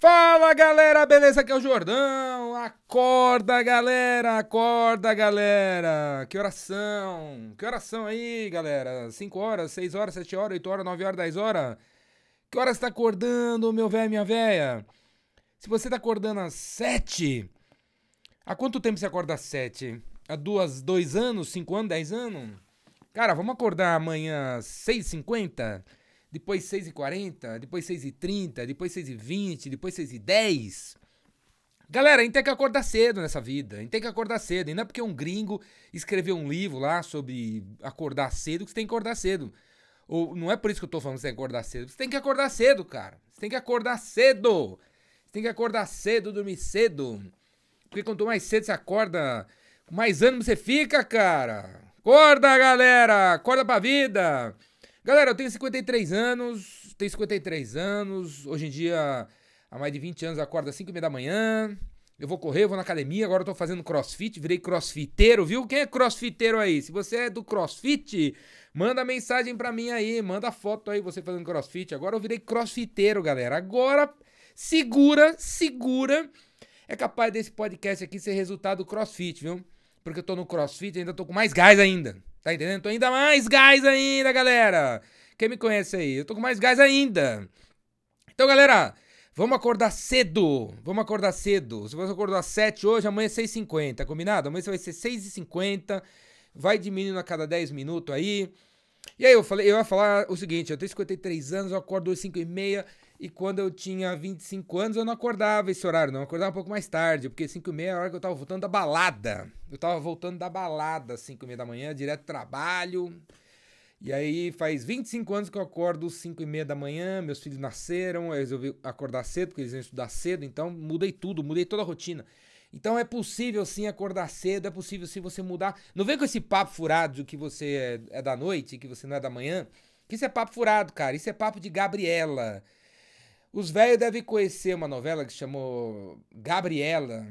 Fala galera, beleza? Aqui é o Jordão. Acorda galera, acorda galera. Que oração, que oração aí galera. 5 horas, 6 horas, 7 horas, 8 horas, 9 horas, 10 horas. Que horas tá acordando, meu velho, minha velha? Se você tá acordando às 7, há quanto tempo você acorda às 7? Há duas, dois anos, 5 anos, 10 anos? Cara, vamos acordar amanhã às 6h50? Depois 6h40, depois 6h30, depois 6h20, depois 6h10. Galera, a gente tem que acordar cedo nessa vida. A gente tem que acordar cedo. E não é porque um gringo escreveu um livro lá sobre acordar cedo que você tem que acordar cedo. Ou não é por isso que eu tô falando que você tem que acordar cedo. Você tem que acordar cedo, cara. Você tem que acordar cedo. Você tem que acordar cedo, dormir cedo. Porque quanto mais cedo você acorda, mais ânimo você fica, cara. Acorda, galera! Acorda pra vida! Galera, eu tenho 53 anos, tenho 53 anos, hoje em dia, há mais de 20 anos, acordo às 5 e meia da manhã, eu vou correr, vou na academia, agora eu tô fazendo crossfit, virei crossfiteiro, viu? Quem é crossfiteiro aí? Se você é do crossfit, manda mensagem pra mim aí, manda foto aí, você fazendo crossfit. Agora eu virei crossfiteiro, galera. Agora, segura, segura, é capaz desse podcast aqui ser resultado do crossfit, viu? Porque eu tô no crossfit e ainda tô com mais gás ainda. Tá entendendo? Tô ainda mais gás ainda, galera. Quem me conhece aí? Eu tô com mais gás ainda. Então, galera, vamos acordar cedo. Vamos acordar cedo. Se você acordar às 7 hoje, amanhã é 6h50, combinado? Amanhã vai ser 6h50. Vai diminuindo a cada 10 minutos aí. E aí eu falei, eu ia falar o seguinte, eu tenho 53 anos, eu acordo às 5h30 e quando eu tinha 25 anos, eu não acordava esse horário, não. Eu acordava um pouco mais tarde, porque 5 e meia é a hora que eu tava voltando da balada. Eu tava voltando da balada, 5 e meia da manhã, direto trabalho. E aí faz 25 anos que eu acordo 5 e meia da manhã, meus filhos nasceram, eu resolvi acordar cedo, porque eles iam estudar cedo, então mudei tudo, mudei toda a rotina. Então é possível sim acordar cedo, é possível sim você mudar. Não vem com esse papo furado de que você é, é da noite, que você não é da manhã. Que isso é papo furado, cara. Isso é papo de Gabriela. Os velhos devem conhecer uma novela que chamou Gabriela.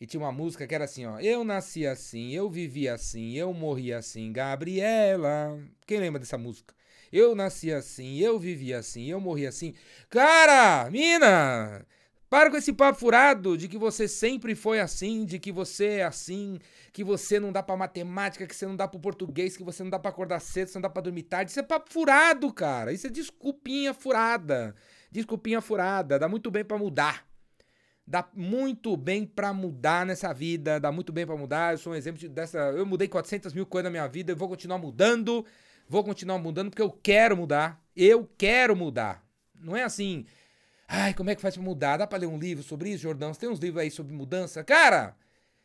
E tinha uma música que era assim, ó. Eu nasci assim, eu vivi assim, eu morri assim, Gabriela. Quem lembra dessa música? Eu nasci assim, eu vivi assim, eu morri assim. Cara, mina! Para com esse papo furado de que você sempre foi assim, de que você é assim, que você não dá pra matemática, que você não dá pro português, que você não dá pra acordar cedo, você não dá pra dormir tarde. Isso é papo furado, cara. Isso é desculpinha furada. Desculpinha furada, dá muito bem para mudar. Dá muito bem para mudar nessa vida, dá muito bem para mudar. Eu sou um exemplo dessa. Eu mudei 400 mil coisas na minha vida, eu vou continuar mudando, vou continuar mudando porque eu quero mudar. Eu quero mudar. Não é assim. Ai, como é que faz pra mudar? Dá pra ler um livro sobre isso, Jordão? Você tem uns livros aí sobre mudança? Cara,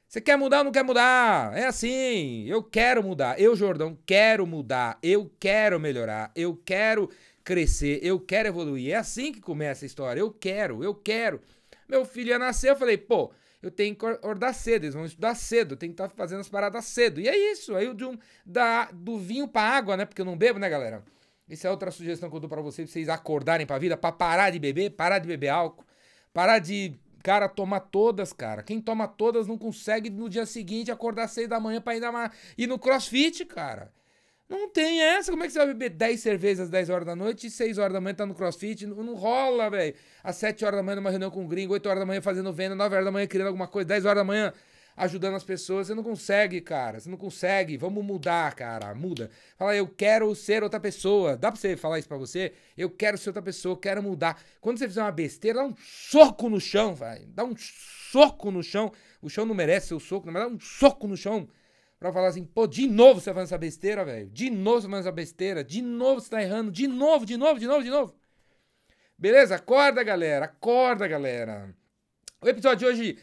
você quer mudar ou não quer mudar? É assim. Eu quero mudar. Eu, Jordão, quero mudar. Eu quero melhorar. Eu quero crescer, eu quero evoluir. É assim que começa a história. Eu quero, eu quero. Meu filho ia nascer, eu falei, pô, eu tenho que acordar cedo, eles vão estudar cedo, tenho que estar tá fazendo as paradas cedo. E é isso, aí de um, da, do vinho pra água, né? Porque eu não bebo, né, galera? Essa é outra sugestão que eu dou pra vocês, pra vocês acordarem pra vida, pra parar de beber, parar de beber álcool, parar de, cara, tomar todas, cara. Quem toma todas não consegue no dia seguinte acordar seis da manhã pra ir, dar ir no crossfit, cara. Não tem essa. Como é que você vai beber 10 cervejas às 10 horas da noite e 6 horas da manhã tá no crossfit? Não, não rola, velho. Às 7 horas da manhã numa reunião com um gringo, 8 horas da manhã fazendo venda, 9 horas da manhã criando alguma coisa, 10 horas da manhã ajudando as pessoas. Você não consegue, cara. Você não consegue. Vamos mudar, cara. Muda. Fala, eu quero ser outra pessoa. Dá pra você falar isso pra você? Eu quero ser outra pessoa, quero mudar. Quando você fizer uma besteira, dá um soco no chão, vai. Dá um soco no chão. O chão não merece seu soco, mas dá um soco no chão pra falar assim, pô, de novo você tá fazendo essa besteira, velho. De novo você tá fazendo essa besteira. De novo você tá errando. De novo, de novo, de novo, de novo. Beleza? Acorda, galera. Acorda, galera. O episódio de hoje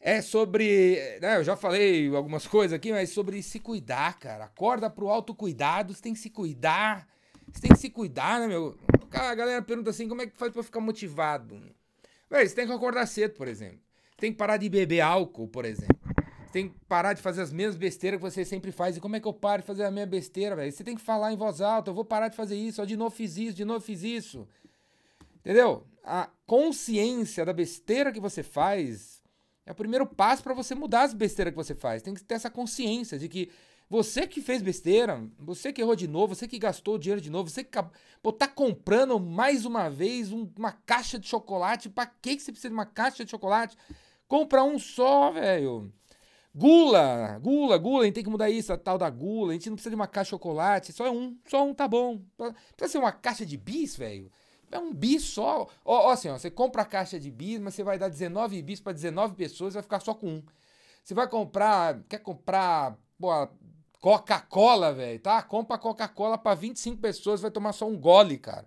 é sobre. Né, eu já falei algumas coisas aqui, mas sobre se cuidar, cara. Acorda pro autocuidado. Você tem que se cuidar. Você tem que se cuidar, né, meu? A galera pergunta assim: como é que faz pra ficar motivado? Véi, você tem que acordar cedo, por exemplo. Tem que parar de beber álcool, por exemplo tem que parar de fazer as mesmas besteiras que você sempre faz. E como é que eu paro de fazer a minha besteira, velho? Você tem que falar em voz alta, eu vou parar de fazer isso, ó, de novo fiz isso, de novo fiz isso. Entendeu? A consciência da besteira que você faz é o primeiro passo para você mudar as besteiras que você faz. Tem que ter essa consciência de que Você que fez besteira, você que errou de novo, você que gastou dinheiro de novo, você que pô, tá comprando mais uma vez um, uma caixa de chocolate. Pra que você precisa de uma caixa de chocolate? Compra um só, velho. Gula, gula, gula, a gente tem que mudar isso, a tal da gula. A gente não precisa de uma caixa de chocolate, só um, só um tá bom. Precisa ser uma caixa de bis, velho. É um bis só. Ó, ó, assim, ó, você compra a caixa de bis, mas você vai dar 19 bis para 19 pessoas, vai ficar só com um. Você vai comprar, quer comprar, pô, Coca-Cola, velho, tá? Compra Coca-Cola para 25 pessoas, vai tomar só um gole, cara.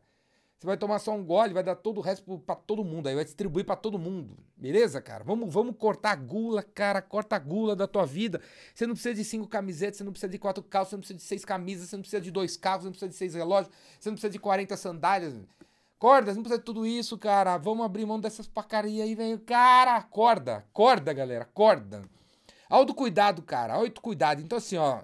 Você vai tomar só um gole, vai dar todo o resto para todo mundo, aí vai distribuir para todo mundo. Beleza, cara? Vamos, vamos cortar a gula, cara, corta a gula da tua vida. Você não precisa de cinco camisetas, você não precisa de quatro calças, você não precisa de seis camisas, você não precisa de dois carros, você não precisa de seis relógios, você não precisa de 40 sandálias. Corda, você não precisa de tudo isso, cara. Vamos abrir mão dessas pacarias aí, velho. Cara, acorda, acorda, galera, acorda. Autocuidado, cara, autocuidado. Então, assim, ó,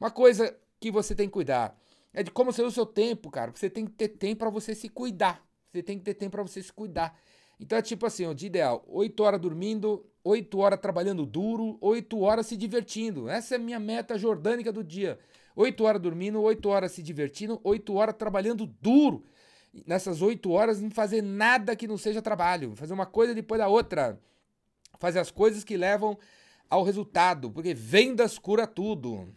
uma coisa que você tem que cuidar é de como você usa o seu tempo, cara. Você tem que ter tempo para você se cuidar. Você tem que ter tempo para você se cuidar. Então é tipo assim, de ideal, 8 horas dormindo, 8 horas trabalhando duro, 8 horas se divertindo. Essa é a minha meta jordânica do dia. 8 horas dormindo, 8 horas se divertindo, 8 horas trabalhando duro. Nessas 8 horas não fazer nada que não seja trabalho, fazer uma coisa depois da outra. Fazer as coisas que levam ao resultado, porque vendas cura tudo.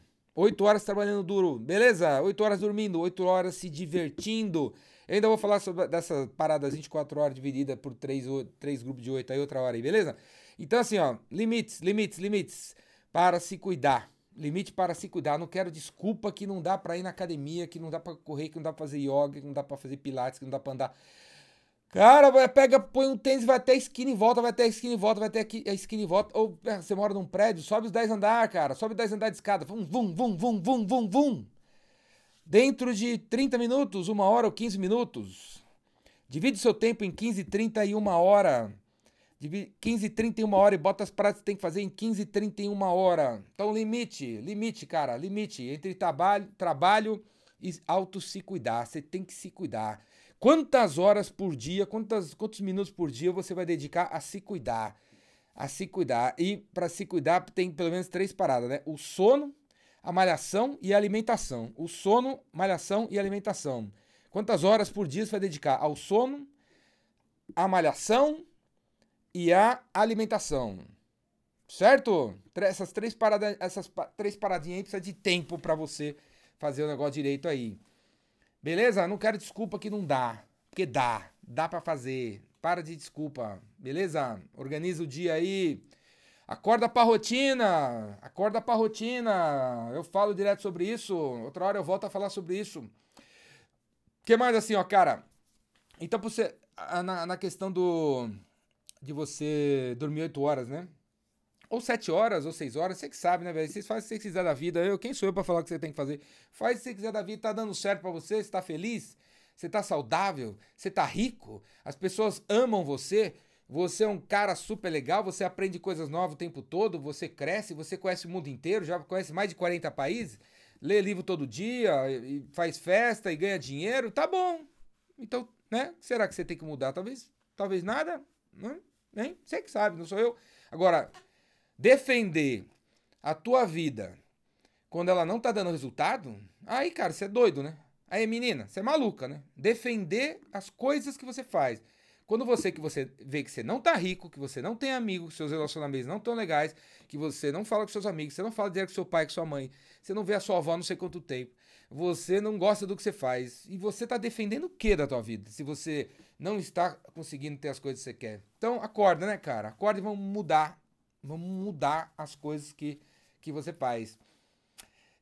Oito horas trabalhando duro, beleza? Oito horas dormindo, oito horas se divertindo. Eu ainda vou falar sobre dessa parada 24 horas dividida por três, três grupos de oito aí outra hora aí, beleza? Então assim, ó, limites, limites, limites para se cuidar. Limite para se cuidar. Não quero desculpa que não dá para ir na academia, que não dá para correr, que não dá para fazer yoga, que não dá para fazer pilates, que não dá para andar. Cara, vai, pega, põe um tênis, vai até a esquina e volta, vai até a esquina e volta, vai até a esquina e volta. Ou é, você mora num prédio, sobe os 10 andar, cara. Sobe 10 andar de escada. Vum, vum, vum, vum, vum, vum, vum. Dentro de 30 minutos, uma hora ou 15 minutos. Divide seu tempo em 15, 30 e uma hora. 15, 30 e uma hora e bota as práticas que tem que fazer em 15, 30 e uma hora. Então, limite, limite, cara, limite entre trabalho, trabalho e auto se cuidar. Você tem que se cuidar. Quantas horas por dia, quantas, quantos minutos por dia você vai dedicar a se cuidar? A se cuidar. E para se cuidar tem pelo menos três paradas, né? O sono, a malhação e a alimentação. O sono, malhação e alimentação. Quantas horas por dia você vai dedicar ao sono, à malhação e à alimentação? Certo? Essas três paradas, essas três paradinhas aí precisa de tempo para você fazer o negócio direito aí. Beleza? Não quero desculpa que não dá. Porque dá. Dá para fazer. Para de desculpa. Beleza? Organiza o dia aí. Acorda pra rotina. Acorda pra rotina. Eu falo direto sobre isso. Outra hora eu volto a falar sobre isso. Que mais assim, ó, cara? Então, você. Na, na questão do. De você dormir 8 horas, né? Ou sete horas, ou seis horas, você que sabe, né, velho? Vocês fazem o que você quiser da vida. Eu, quem sou eu para falar o que você tem que fazer? Faz o que você quiser da vida, tá dando certo para você, você tá feliz, você tá saudável, você tá rico, as pessoas amam você, você é um cara super legal, você aprende coisas novas o tempo todo, você cresce, você conhece o mundo inteiro, já conhece mais de 40 países, lê livro todo dia, faz festa e ganha dinheiro, tá bom. Então, né? Será que você tem que mudar? Talvez, talvez nada, né? Nem, você que sabe, não sou eu. Agora, defender a tua vida quando ela não tá dando resultado, aí, cara, você é doido, né? Aí, menina, você é maluca, né? Defender as coisas que você faz. Quando você que você vê que você não tá rico, que você não tem amigos, que seus relacionamentos não tão legais, que você não fala com seus amigos, você não fala direto com seu pai, com sua mãe, você não vê a sua avó não sei quanto tempo, você não gosta do que você faz, e você tá defendendo o que da tua vida? Se você não está conseguindo ter as coisas que você quer. Então, acorda, né, cara? Acorda e vamos mudar Vamos mudar as coisas que, que você faz.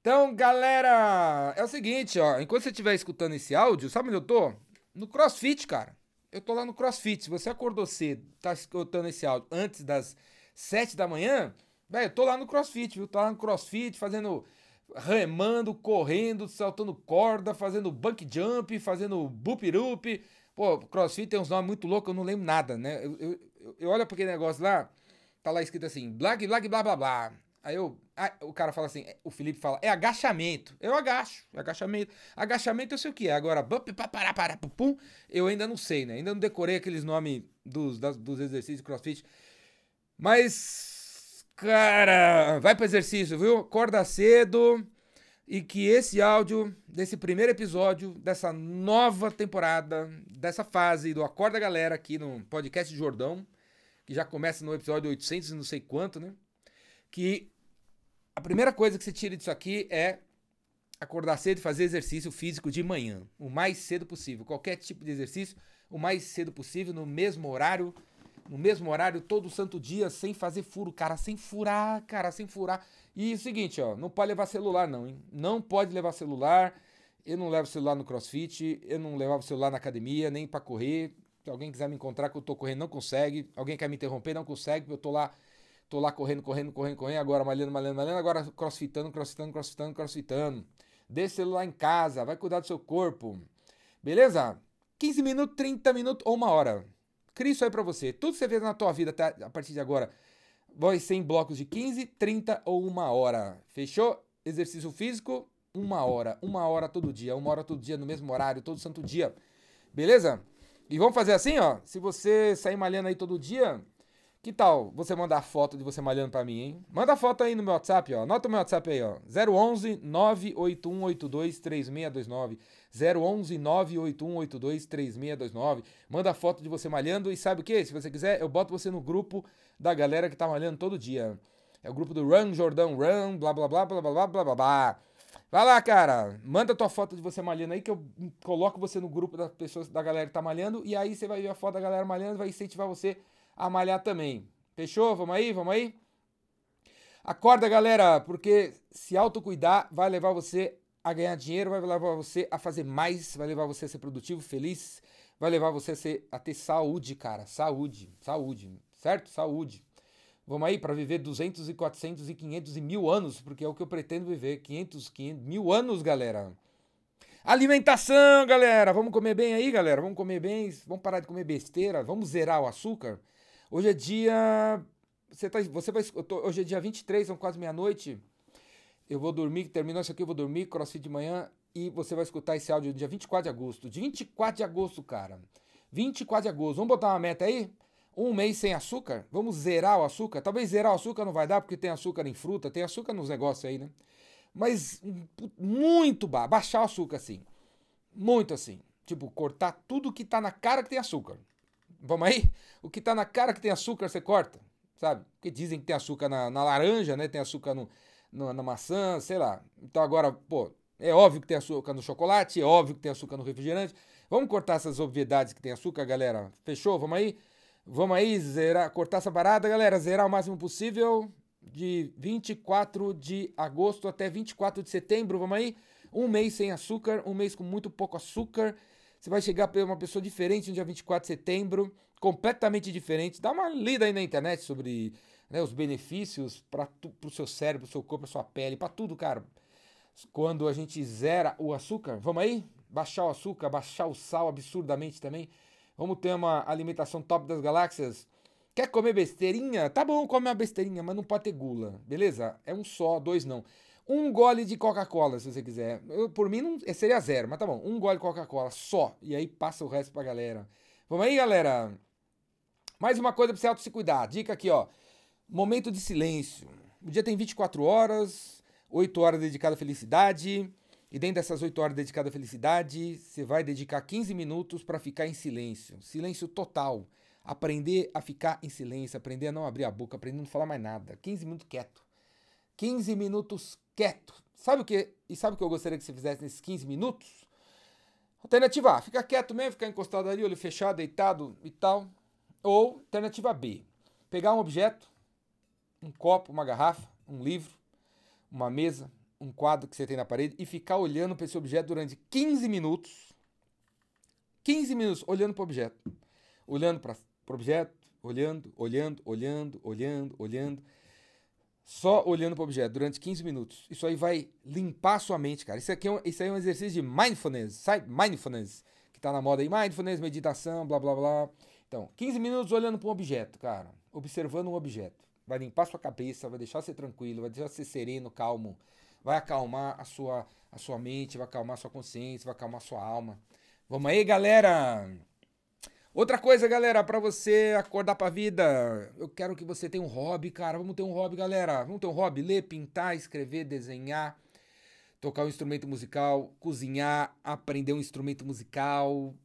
Então, galera, é o seguinte, ó. Enquanto você estiver escutando esse áudio, sabe onde eu tô? No CrossFit, cara. Eu tô lá no CrossFit. Se você acordou cedo, tá escutando esse áudio antes das 7 da manhã, velho, eu tô lá no CrossFit, viu? Tô lá no CrossFit fazendo remando, correndo, saltando corda, fazendo bank jump, fazendo boop up. Pô, CrossFit tem uns nomes muito loucos, eu não lembro nada, né? Eu, eu, eu olho pra aquele negócio lá, tá lá escrito assim, black, black, blá, blá, blá. Aí eu, aí o cara fala assim, o Felipe fala, é agachamento. Eu agacho, agachamento. Agachamento eu sei o que é. Agora, bump, papará, pará, pum, eu ainda não sei, né? Ainda não decorei aqueles nomes dos, das, dos exercícios de crossfit. Mas, cara, vai pro exercício, viu? Acorda cedo, e que esse áudio desse primeiro episódio dessa nova temporada, dessa fase do Acorda Galera aqui no podcast Jordão, que já começa no episódio 800 e não sei quanto, né? Que a primeira coisa que você tira disso aqui é acordar cedo e fazer exercício físico de manhã, o mais cedo possível. Qualquer tipo de exercício, o mais cedo possível, no mesmo horário, no mesmo horário, todo santo dia, sem fazer furo, cara, sem furar, cara, sem furar. E o seguinte, ó, não pode levar celular não, hein? Não pode levar celular. Eu não levo celular no CrossFit, eu não levava celular na academia, nem para correr. Alguém quiser me encontrar que eu tô correndo, não consegue. Alguém quer me interromper, não consegue, eu tô lá, tô lá correndo, correndo, correndo, correndo, agora malhando, malhando, malhando, agora crossfitando, crossfitando, crossfitando, crossfitando. Deixa celular em casa, vai cuidar do seu corpo. Beleza? 15 minutos, 30 minutos ou uma hora. Cria isso aí pra você. Tudo que você vê na tua vida até a partir de agora vai ser em blocos de 15, 30 ou uma hora. Fechou? Exercício físico, uma hora. Uma hora todo dia. Uma hora todo dia, no mesmo horário, todo santo dia. Beleza? E vamos fazer assim, ó. Se você sair malhando aí todo dia, que tal você mandar foto de você malhando para mim, hein? Manda foto aí no meu WhatsApp, ó. Anota o meu WhatsApp aí, ó. 011 98182 3629. 011 98182 3629. Manda foto de você malhando e sabe o que? Se você quiser, eu boto você no grupo da galera que tá malhando todo dia. É o grupo do Run Jordão Run, blá blá blá blá blá blá blá blá. blá. Vai lá, cara. Manda tua foto de você malhando aí que eu coloco você no grupo das pessoas da galera que tá malhando e aí você vai ver a foto da galera malhando e vai incentivar você a malhar também. Fechou? Vamos aí, vamos aí? Acorda, galera, porque se autocuidar vai levar você a ganhar dinheiro, vai levar você a fazer mais, vai levar você a ser produtivo, feliz, vai levar você a, ser, a ter saúde, cara. Saúde, saúde, certo? Saúde. Vamos aí para viver 200 e 400 e 500 e mil anos, porque é o que eu pretendo viver. 500, 500 mil anos, galera. Alimentação, galera. Vamos comer bem aí, galera. Vamos comer bem. Vamos parar de comer besteira. Vamos zerar o açúcar. Hoje é dia. Você, tá, você vai. Tô, hoje é dia 23, são quase meia-noite. Eu vou dormir, terminou isso aqui, eu vou dormir, crossfit de manhã. E você vai escutar esse áudio dia 24 de agosto. De 24 de agosto, cara. 24 de agosto. Vamos botar uma meta aí? Um mês sem açúcar? Vamos zerar o açúcar? Talvez zerar o açúcar não vai dar, porque tem açúcar em fruta, tem açúcar nos negócios aí, né? Mas muito ba baixar o açúcar assim. Muito assim. Tipo, cortar tudo que tá na cara que tem açúcar. Vamos aí? O que tá na cara que tem açúcar, você corta, sabe? Porque dizem que tem açúcar na, na laranja, né? Tem açúcar no, no, na maçã, sei lá. Então agora, pô, é óbvio que tem açúcar no chocolate, é óbvio que tem açúcar no refrigerante. Vamos cortar essas obviedades que tem açúcar, galera? Fechou? Vamos aí? Vamos aí, zerar, cortar essa parada, galera. Zerar o máximo possível de 24 de agosto até 24 de setembro. Vamos aí? Um mês sem açúcar, um mês com muito pouco açúcar. Você vai chegar para uma pessoa diferente no dia 24 de setembro, completamente diferente. Dá uma lida aí na internet sobre né, os benefícios para o seu cérebro, pro seu corpo, pra sua pele, para tudo, cara. Quando a gente zera o açúcar, vamos aí? Baixar o açúcar, baixar o sal absurdamente também. Vamos ter uma alimentação top das galáxias. Quer comer besteirinha? Tá bom, come uma besteirinha, mas não pode ter gula, beleza? É um só, dois não. Um gole de Coca-Cola, se você quiser. Eu, por mim não, seria zero, mas tá bom. Um gole de Coca-Cola só. E aí passa o resto pra galera. Vamos aí, galera? Mais uma coisa pra você auto se cuidar. Dica aqui, ó. Momento de silêncio. O dia tem 24 horas, 8 horas dedicado à felicidade. E dentro dessas 8 horas dedicadas à felicidade, você vai dedicar 15 minutos para ficar em silêncio. Silêncio total. Aprender a ficar em silêncio, aprender a não abrir a boca, aprender a não falar mais nada. 15 minutos quieto. 15 minutos quieto. Sabe o que? E sabe o que eu gostaria que você fizesse nesses 15 minutos? Alternativa A, ficar quieto mesmo, ficar encostado ali, olho fechado, deitado e tal. Ou alternativa B, pegar um objeto, um copo, uma garrafa, um livro, uma mesa, um quadro que você tem na parede e ficar olhando para esse objeto durante 15 minutos. 15 minutos olhando para o objeto. Olhando para o objeto, olhando, olhando, olhando, olhando, olhando só olhando para o objeto durante 15 minutos. Isso aí vai limpar a sua mente, cara. Isso aqui é um, isso aí é um exercício de mindfulness, sabe? Mindfulness, que está na moda aí. Mindfulness, meditação, blá blá blá. Então, 15 minutos olhando para um objeto, cara. Observando um objeto. Vai limpar sua cabeça, vai deixar você tranquilo, vai deixar você sereno, calmo. Vai acalmar a sua, a sua mente, vai acalmar a sua consciência, vai acalmar a sua alma. Vamos aí, galera! Outra coisa, galera, para você acordar pra vida, eu quero que você tenha um hobby, cara. Vamos ter um hobby, galera. Vamos ter um hobby, ler, pintar, escrever, desenhar. tocar um instrumento musical, cozinhar, aprender um instrumento musical,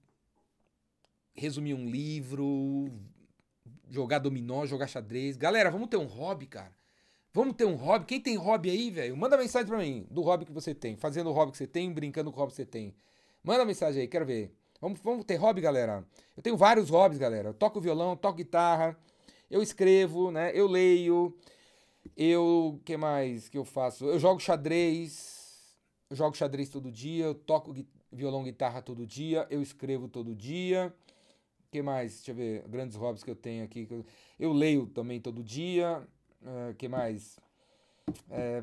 resumir um livro, jogar dominó, jogar xadrez. Galera, vamos ter um hobby, cara. Vamos ter um hobby. Quem tem hobby aí, velho? Manda mensagem pra mim do hobby que você tem. Fazendo o hobby que você tem, brincando com o hobby que você tem. Manda mensagem aí, quero ver. Vamos, vamos ter hobby, galera. Eu tenho vários hobbies, galera. Eu toco violão, toco guitarra, eu escrevo, né? Eu leio. Eu. que mais que eu faço? Eu jogo xadrez. Eu jogo xadrez todo dia. Eu toco violão, guitarra todo dia. Eu escrevo todo dia que mais? Deixa eu ver, grandes hobbies que eu tenho aqui. Eu leio também todo dia. Uh, que mais? É,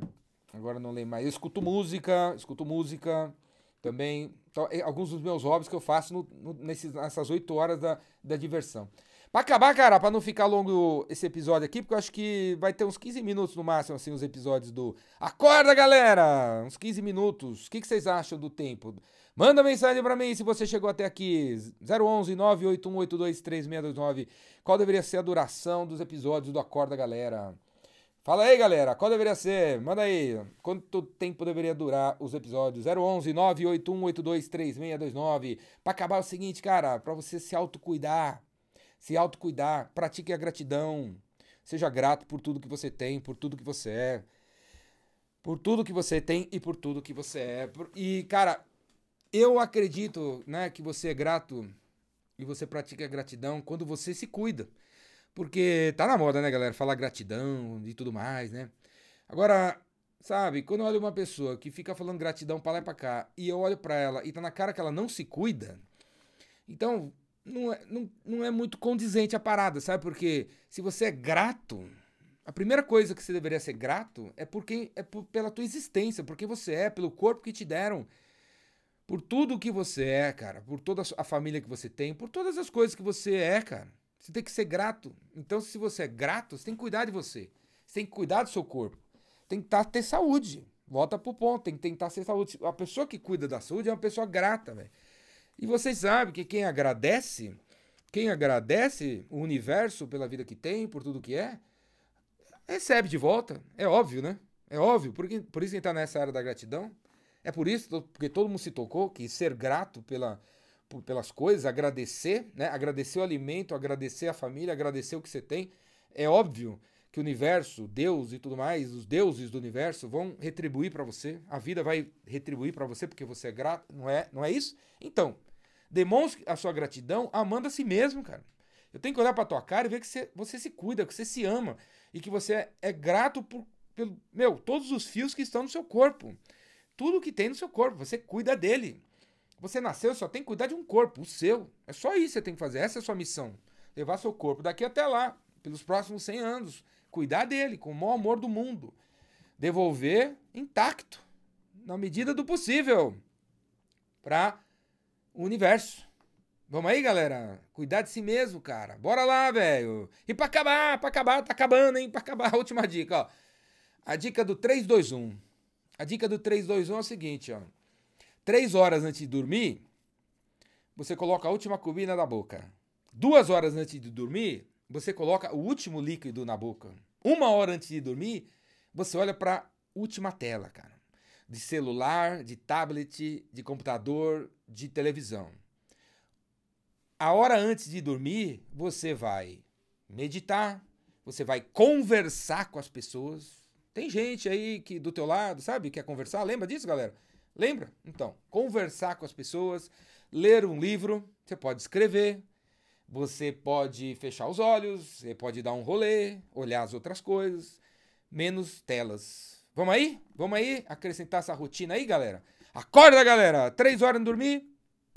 agora não leio mais. Eu escuto música, escuto música também. Então, alguns dos meus hobbies que eu faço no, no, nesses, nessas oito horas da, da diversão. Pra acabar, cara, pra não ficar longo esse episódio aqui, porque eu acho que vai ter uns 15 minutos no máximo, assim, os episódios do Acorda, galera! Uns 15 minutos. O que, que vocês acham do tempo? Manda mensagem para mim se você chegou até aqui. 011 981823629. Qual deveria ser a duração dos episódios do Acorda Galera? Fala aí, galera. Qual deveria ser? Manda aí. Quanto tempo deveria durar os episódios? 011 981823629. Para acabar é o seguinte, cara, para você se autocuidar, se autocuidar, pratique a gratidão. Seja grato por tudo que você tem, por tudo que você é. Por tudo que você tem e por tudo que você é. E, cara, eu acredito, né, que você é grato e você pratica gratidão quando você se cuida. Porque tá na moda, né, galera, falar gratidão e tudo mais, né? Agora, sabe, quando eu olho uma pessoa que fica falando gratidão pra lá e pra cá, e eu olho pra ela e tá na cara que ela não se cuida, então não é, não, não é muito condizente a parada, sabe? Porque se você é grato, a primeira coisa que você deveria ser grato é porque é por, pela tua existência, porque você é, pelo corpo que te deram por tudo que você é, cara, por toda a família que você tem, por todas as coisas que você é, cara. Você tem que ser grato. Então, se você é grato, você tem que cuidar de você. Você tem que cuidar do seu corpo. Tem que tá, ter saúde. Volta pro ponto, tem que tentar ser saúde. A pessoa que cuida da saúde é uma pessoa grata, velho. E vocês sabem que quem agradece, quem agradece o universo pela vida que tem, por tudo que é, recebe de volta. É óbvio, né? É óbvio. Por, por isso que tá nessa área da gratidão. É por isso, porque todo mundo se tocou, que ser grato pela, por, pelas coisas, agradecer, né? Agradecer o alimento, agradecer a família, agradecer o que você tem. É óbvio que o universo, Deus e tudo mais, os deuses do universo vão retribuir para você. A vida vai retribuir para você porque você é grato, não é? Não é isso? Então, demonstre a sua gratidão amando a si mesmo, cara. Eu tenho que olhar para tua cara e ver que você, você se cuida, que você se ama e que você é, é grato por pelo, meu, todos os fios que estão no seu corpo tudo que tem no seu corpo, você cuida dele. Você nasceu, só tem que cuidar de um corpo, o seu. É só isso que você tem que fazer, essa é a sua missão. Levar seu corpo daqui até lá, pelos próximos 100 anos. Cuidar dele com o maior amor do mundo. Devolver intacto, na medida do possível, para o universo. Vamos aí, galera? Cuidar de si mesmo, cara. Bora lá, velho. E para acabar, para acabar, tá acabando, hein? Para acabar, a última dica, ó. A dica do 321. A dica do 321 é o seguinte, ó. Três horas antes de dormir, você coloca a última comida na boca. Duas horas antes de dormir, você coloca o último líquido na boca. Uma hora antes de dormir, você olha para última tela, cara. De celular, de tablet, de computador, de televisão. A hora antes de dormir, você vai meditar, você vai conversar com as pessoas, tem gente aí que do teu lado, sabe, quer conversar? Lembra disso, galera? Lembra? Então, conversar com as pessoas, ler um livro, você pode escrever, você pode fechar os olhos, você pode dar um rolê, olhar as outras coisas, menos telas. Vamos aí? Vamos aí acrescentar essa rotina aí, galera? Acorda, galera! Três horas em dormir,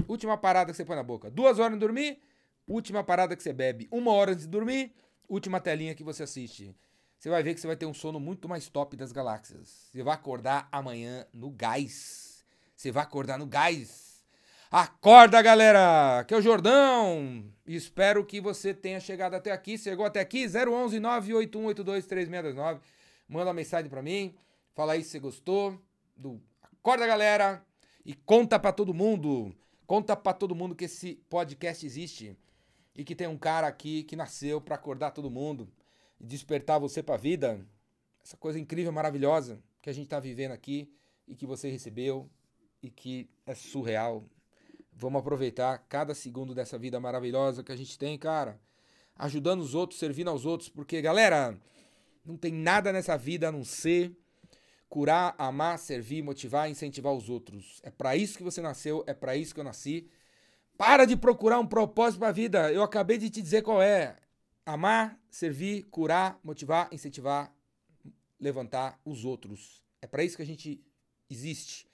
última parada que você põe na boca. Duas horas em dormir, última parada que você bebe. Uma hora de dormir, última telinha que você assiste você vai ver que você vai ter um sono muito mais top das galáxias. Você vai acordar amanhã no gás. Você vai acordar no gás. Acorda, galera! Que é o Jordão! Espero que você tenha chegado até aqui. Chegou até aqui? 011 981823629. Manda uma mensagem para mim. Fala aí se você gostou do Acorda, galera! E conta para todo mundo. Conta para todo mundo que esse podcast existe e que tem um cara aqui que nasceu para acordar todo mundo despertar você para a vida, essa coisa incrível, maravilhosa que a gente está vivendo aqui, e que você recebeu e que é surreal. Vamos aproveitar cada segundo dessa vida maravilhosa que a gente tem, cara. Ajudando os outros, servindo aos outros, porque, galera, não tem nada nessa vida a não ser curar, amar, servir, motivar, incentivar os outros. É para isso que você nasceu, é para isso que eu nasci. Para de procurar um propósito para a vida. Eu acabei de te dizer qual é. Amar, servir, curar, motivar, incentivar, levantar os outros. É para isso que a gente existe.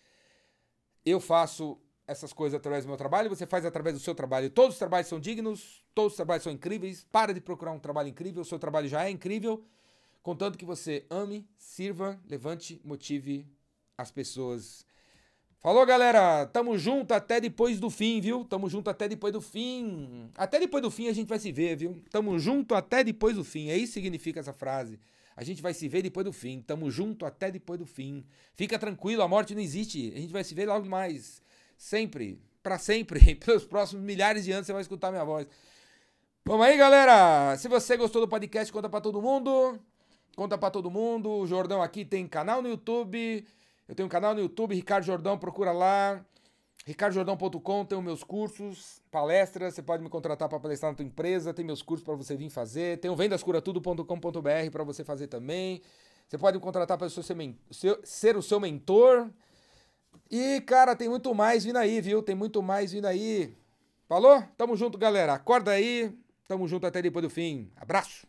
Eu faço essas coisas através do meu trabalho, você faz através do seu trabalho. Todos os trabalhos são dignos, todos os trabalhos são incríveis. Para de procurar um trabalho incrível, o seu trabalho já é incrível. Contanto que você ame, sirva, levante, motive as pessoas. Falou, galera. Tamo junto até depois do fim, viu? Tamo junto até depois do fim. Até depois do fim a gente vai se ver, viu? Tamo junto até depois do fim. É isso que significa essa frase. A gente vai se ver depois do fim. Tamo junto até depois do fim. Fica tranquilo, a morte não existe. A gente vai se ver logo mais. Sempre. para sempre. Pelos próximos milhares de anos você vai escutar minha voz. Vamos aí, galera. Se você gostou do podcast, conta para todo mundo. Conta para todo mundo. O Jordão aqui tem canal no YouTube. Eu tenho um canal no YouTube, Ricardo Jordão, procura lá. ricardojordão.com tem os meus cursos, palestras, você pode me contratar para palestrar na tua empresa, tem meus cursos para você vir fazer. Tem o vendascuratudo.com.br para você fazer também. Você pode me contratar para ser, o seu mentor. E, cara, tem muito mais vindo aí, viu? Tem muito mais vindo aí. Falou? Tamo junto, galera. Acorda aí. Tamo junto até depois do fim. Abraço.